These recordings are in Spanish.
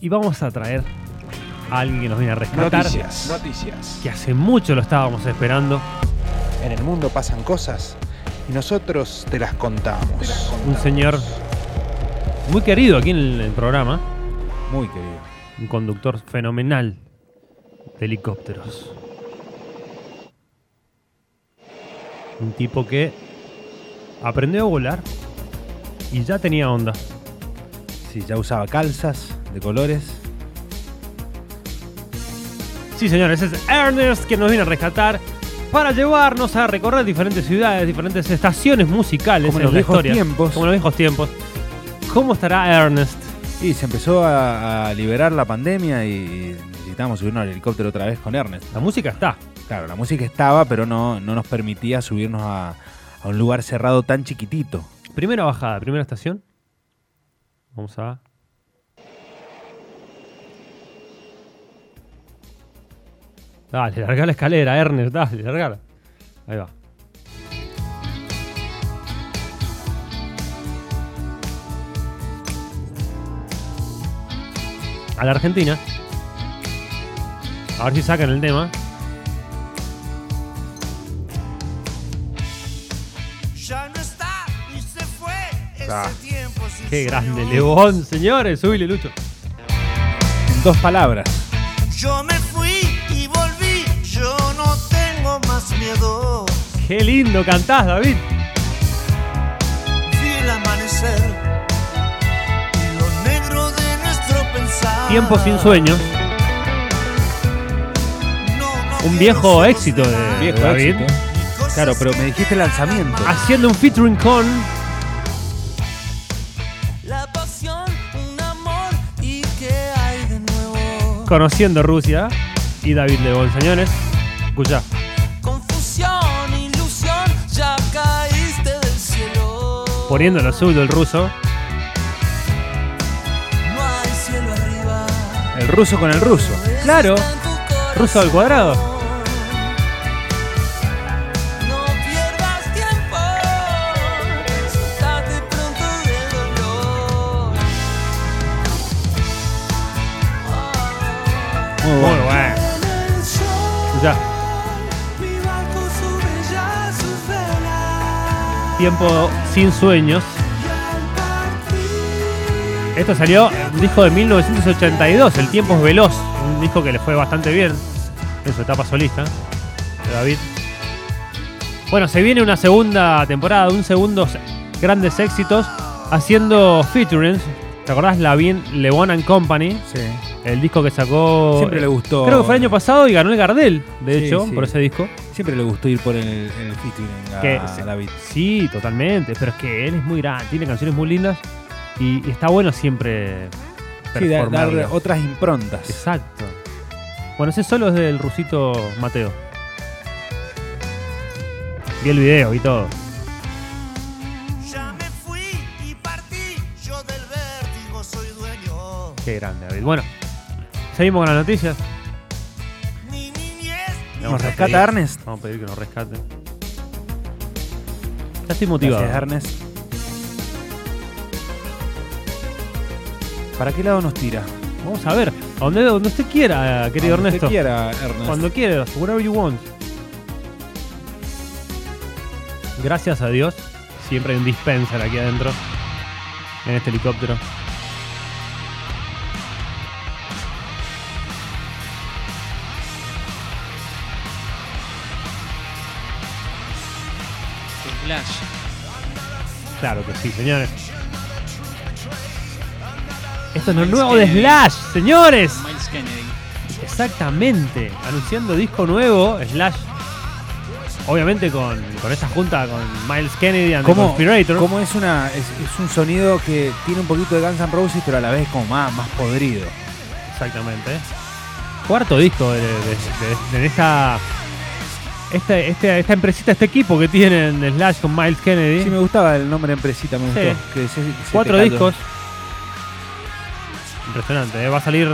Y vamos a traer a alguien que nos viene a rescatar. Noticias. Noticias. Que hace mucho lo estábamos esperando. En el mundo pasan cosas y nosotros te las contamos. Un señor muy querido aquí en el, el programa. Muy querido. Un conductor fenomenal de helicópteros. Un tipo que aprendió a volar y ya tenía onda. Sí, ya usaba calzas de colores. Sí, señores, es Ernest que nos viene a rescatar para llevarnos a recorrer diferentes ciudades, diferentes estaciones musicales Como en los viejos historia. tiempos. Como en los viejos tiempos. ¿Cómo estará Ernest? Y se empezó a, a liberar la pandemia y necesitábamos subirnos al helicóptero otra vez con Ernest. La música está. Claro, la música estaba, pero no, no nos permitía subirnos a, a un lugar cerrado tan chiquitito. Primera bajada, primera estación. Vamos a. Dale, larga la escalera, Ernest, dale, largala. Ahí va. A la Argentina. A ver si sacan el tema. Ya no está y se fue ese Ah, tiempo sin Qué grande. León, señores. Subile, Lucho. En dos palabras. Yo me Qué lindo cantás, David. Vi el amanecer y lo negro de nuestro pensar. Tiempo sin sueños. No, no Un viejo éxito de, de Viejo David. éxito. Claro, pero me dijiste lanzamiento. Haciendo un featuring con de. Conociendo Rusia y David León, señores. Escucha. Poniendo el azul del ruso. El ruso con el ruso. Claro. Ruso al cuadrado. No pierdas tiempo. Soltate pronto del dolor. Muy Muy bueno. bueno. Tiempo sin sueños. Esto salió un disco de 1982. El tiempo es veloz. Un disco que le fue bastante bien en su etapa solista. De David. Bueno, se viene una segunda temporada, un segundo grandes éxitos haciendo featurings. ¿Te acordás? Lavin, Levon and Company, Sí. el disco que sacó. Siempre le gustó. Creo que fue el año pasado y ganó el Gardel, de Sí, hecho, sí. por ese disco. Siempre le gustó ir por el, el featuring a Que David. Sí, totalmente. Pero es que él es muy grande, tiene canciones muy lindas y, y está bueno siempre Sí, da- dar otras improntas. Exacto. Bueno, ese solo es del rusito Mateo. Vi el video y todo. Ya me fui y partí. Yo del vértigo soy dueño. Qué grande, David. Bueno, seguimos con las noticias. Vamos a rescata pedir- Ernest? Vamos a pedir que nos rescate. Ya estoy motivado. Gracias, Ernest. ¿Para qué lado nos tira? Vamos a ver. A donde, donde usted quiera, querido Donde Ernesto. usted quiera, Ernest. Cuando quieras, whatever you want. Gracias a Dios, siempre hay un dispenser aquí adentro, en este helicóptero. Claro que sí, señores. Esto es lo nuevo de Slash, señores. Miles Kennedy. Exactamente. Anunciando disco nuevo, Slash. Obviamente con, con esta junta con Miles Kennedy and the ¿Cómo, Conspirator. cómo es, una, es, es un sonido que tiene un poquito de Guns N' Roses, pero a la vez como más, más podrido? Exactamente. Cuarto disco de, de- de- de esta, este, este- esta empresita, este equipo que tienen Slash con Miles Kennedy. Sí, me gustaba el nombre empresita, me Sí. gustó. Que se- se Cuatro discos. Impresionante, ¿eh? va a salir,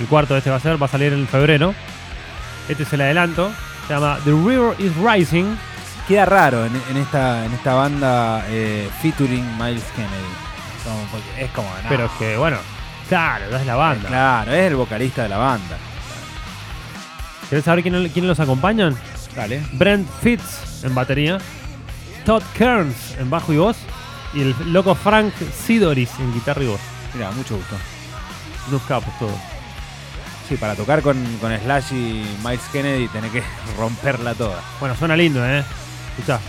el cuarto de este va a ser, va a salir en febrero. Este es el adelanto. Se llama The River is Rising. Queda raro en, en esta, en esta banda eh, featuring Miles Kennedy. Como- es como, no. Pero que, bueno, Claro, es la banda. Claro, es el vocalista de la banda. ¿Querés saber quién- quiénes los acompañan? Dale. Brent Fitz en batería, Todd Kearns en bajo y voz, y el loco Frank Sidoris en guitarra y voz. Mira, mucho gusto. Unos capos todos. Sí, para tocar con, con Slash y Miles Kennedy tenés que romperla toda. Bueno, suena lindo, ¿eh? Escuchá.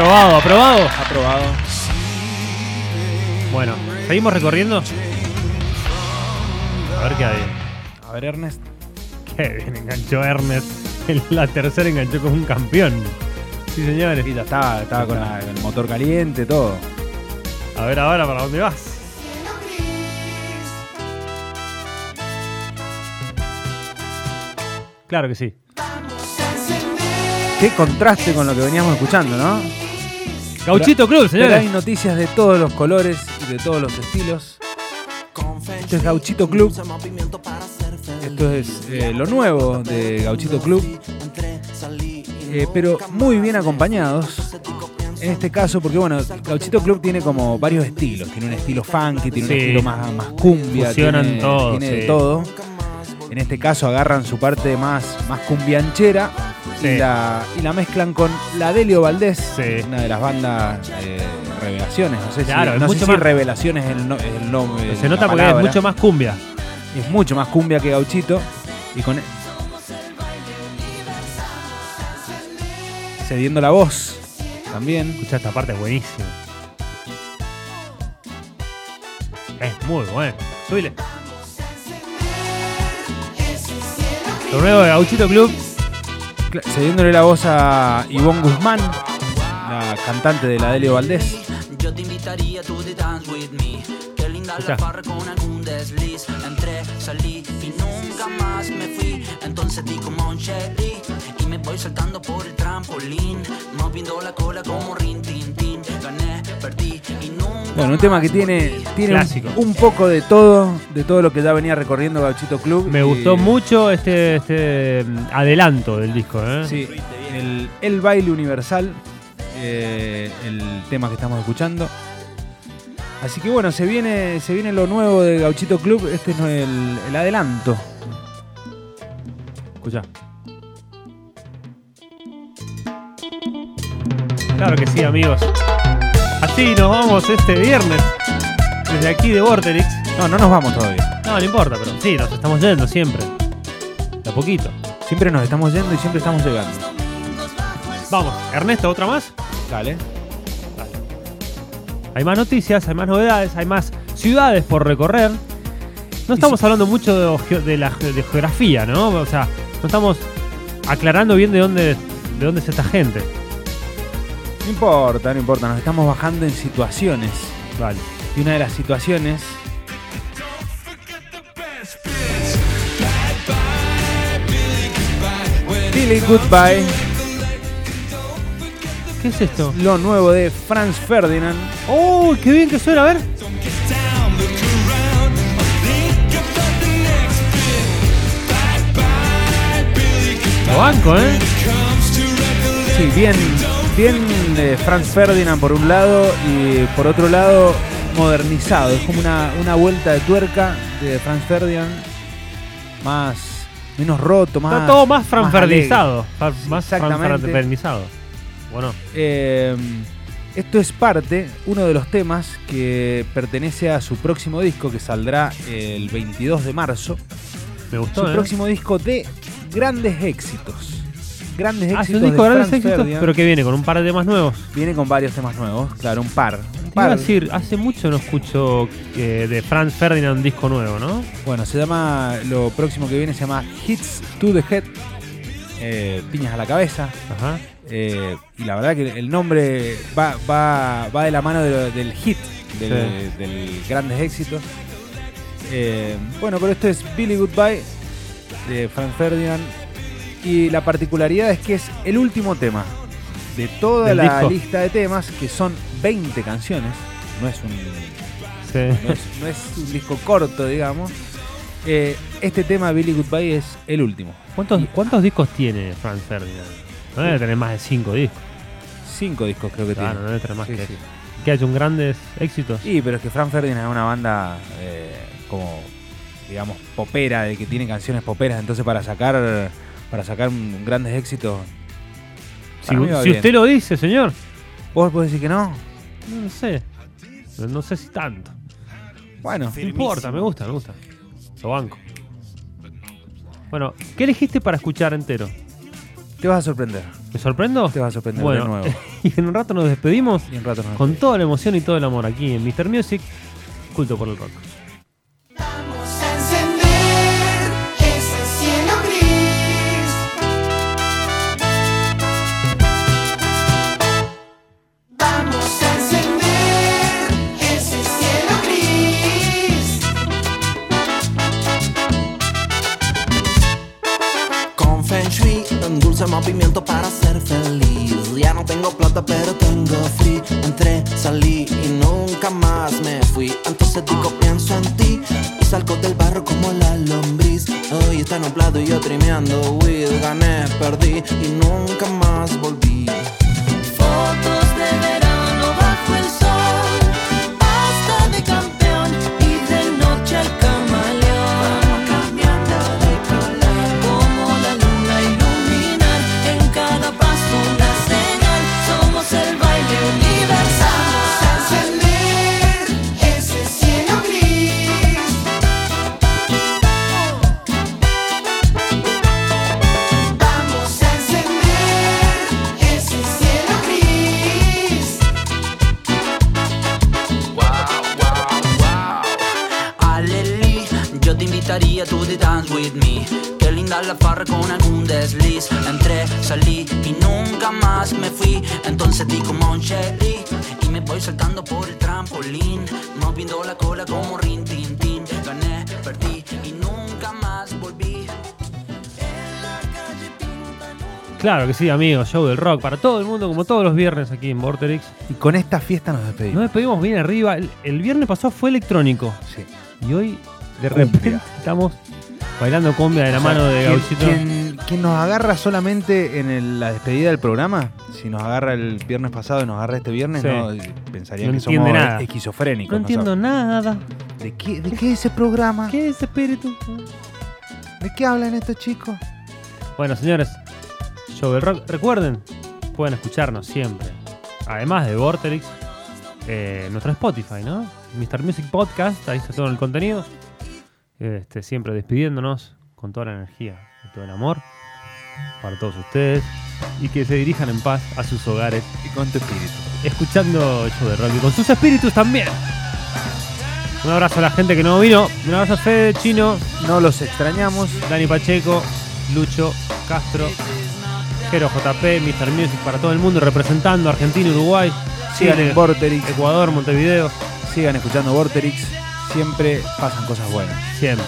Aprobado, aprobado. Aprobado. Bueno, ¿seguimos recorriendo? A ver qué hay. A ver, Ernest. Qué bien enganchó Ernest. En la tercera enganchó con un campeón. Sí, señores. Y ya estaba, estaba con la- el motor caliente, todo. A ver ahora para dónde vas. Claro que sí. Qué contraste con lo que veníamos escuchando, ¿no? Gauchito Club, Pero hay señores. noticias de todos los colores y de todos los estilos. Esto es Gauchito Club. Esto es eh, lo nuevo de Gauchito Club. Eh, pero muy bien acompañados. En este caso, porque bueno, Gauchito Club tiene como varios estilos. Tiene un estilo funky, tiene Sí. un estilo más, más cumbia. Fusionan tiene, todo, tiene de todo. En este caso agarran su parte más, más cumbianchera Sí. y, la, y la mezclan con la Delio Valdés, Sí. una de las bandas eh, revelaciones. No sé Claro, si, no sé mucho si más- revelaciones es el, no- es el nombre. Se nota porque es mucho más cumbia. Es mucho más cumbia que gauchito. Y con. Cediendo la voz también. Escucha esta parte, es buenísima. Es muy bueno. Subile. Lo nuevo de Gauchito Club. Cediéndole la voz a Ivonne Guzmán, la cantante de la Delio Valdés. Yo te invitaría tú de dance with me. Qué linda la farra con algún desliz. Entré, salí y nunca más me fui. Entonces di como un Shelly y me voy saltando por el trampolín, moviendo la cola como rin tin tin. Bueno, un tema que tiene, tiene un, Clásico. un poco de todo, de todo lo que ya venía recorriendo Gauchito Club. Me y- gustó mucho este, este mm, adelanto del disco, ¿eh? Sí, el, el baile universal, eh, el tema que estamos escuchando. Así que bueno, se viene, se viene lo nuevo de Gauchito Club. Este es el, el adelanto. Escucha. Claro que sí, amigos. Así nos vamos este viernes. Desde aquí de Vorterix. No, no nos vamos todavía. No, no importa, pero sí, nos estamos yendo siempre. De a poquito. Siempre nos estamos yendo y siempre estamos llegando. Vamos, Ernesto, ¿otra más? Dale. Hay más noticias, hay más novedades, hay más ciudades por recorrer. No estamos hablando mucho de, la de geografía, ¿no? O sea, no estamos aclarando bien de dónde, de dónde es esta gente. No importa, no importa. Nos estamos bajando en situaciones. Vale. Y una de las situaciones. Billy Goodbye, ¿Qué es esto? lo nuevo de Franz Ferdinand. ¡Oh, qué bien que suena! A ver. Lo banco, ¿eh? Sí, bien, bien eh, Franz Ferdinand por un lado y por otro lado modernizado. Es como una, una vuelta de tuerca de Franz Ferdinand. Más, menos roto, más. Está todo más franferdizado. Más exactamente. franferdizado. Bueno, Eh, esto es parte, uno de los temas que pertenece a su próximo disco que saldrá el 22 de marzo. me Su gustó, ¿eh? próximo disco de grandes éxitos. Grandes Ah, es éxitos. un disco de de grandes Franz éxitos, Ferdinand. pero que viene con un par de temas nuevos. Viene con varios temas nuevos, claro, un par. Un iba a decir, hace mucho no escucho que de Franz Ferdinand un disco nuevo, ¿no? Bueno, se llama, lo próximo que viene se llama Hits to the Head, eh, piñas a la cabeza. Ajá. eh, y la verdad que el nombre va, va, va de la mano de del hit, del, Sí. del grandes éxitos. Eh, bueno, pero esto es Billy Goodbye, de Franz Ferdinand. Y la particularidad es que es el último tema de toda ¿Del la disco? lista de temas, que son 20 canciones. No es un, Sí. no es, no es un disco corto, digamos. Eh, este tema, Billy Goodbye, es el último. ¿Cuántos, Y- ¿Cuántos discos tiene Franz Ferdinand? No debe tener más de cinco discos. Cinco discos creo que Claro, no tiene. debe tener más Sí, que sí. Que ha hecho un grandes éxitos. Sí, pero es que Frank Ferdinand es una banda eh, como, digamos, popera, de que tiene canciones poperas, entonces para sacar para sacar un- grandes éxitos. Si, usted lo dice, señor. ¿Vos podés decir que no? No, sé. No, no sé si tanto. Bueno, No importa, me gusta, me gusta. Lo banco. Bueno, ¿qué elegiste para escuchar entero? te vas a sorprender. ¿Me sorprendo? Te vas a sorprender bueno, de nuevo. y en un rato nos despedimos Y en rato nos con despedimos. toda la emoción y todo el amor aquí en Mr. Music, culto por el rock. Dulce movimiento para ser feliz. Ya no tengo plata, pero tengo free. Entré, salí y nunca más me fui. Entonces digo, pienso en ti y salgo del barro como la lombriz. Hoy está nublado y yo trimeando weed. Gané, perdí y nunca más volví. La farra con algún desliz. Entré, salí y nunca más me fui. Entonces di como un cherry y me voy saltando por el trampolín, moviendo la cola como rin tin tin. Gané, perdí y nunca más volví. Claro que sí, amigos, show del rock para todo el mundo, como todos los viernes aquí en Vorterix. Y con esta fiesta nos Nos despedimos. despedimos bien arriba. El, el viernes pasado fue electrónico Sí. y hoy de Cumbia. repente estamos bailando cumbia de la O sea, mano de Gauchito. Quien, quien nos agarra solamente en el- la despedida del programa, si nos agarra el viernes pasado y nos agarra este viernes, Sí. no, pensaría No que somos nada. esquizofrénicos. No entiendo nada. ¿De qué, ¿De qué es ese programa? ¿Qué es espíritu? ¿De qué hablan estos chicos? Bueno, señores, Show del Rock. Recuerden, pueden escucharnos siempre. Además de Vorterix, eh, nuestro Spotify, ¿no? Mr. Music Podcast, ahí está todo el contenido. Este, siempre despidiéndonos con toda la energía y todo el amor para todos ustedes. Y que se dirijan en paz a sus hogares, Y con tu espíritu. escuchando Show del Rock y con sus espíritus también. Un abrazo a la gente que no vino. Un abrazo a Fede, Chino, No los extrañamos. Dani Pacheco, Lucho, Castro, Jero JP, Mr. Music para todo el mundo, representando Argentina, Uruguay, Sigan en Vorterix. Ecuador, Montevideo, Sigan escuchando Vorterix. Siempre pasan cosas buenas. siempre.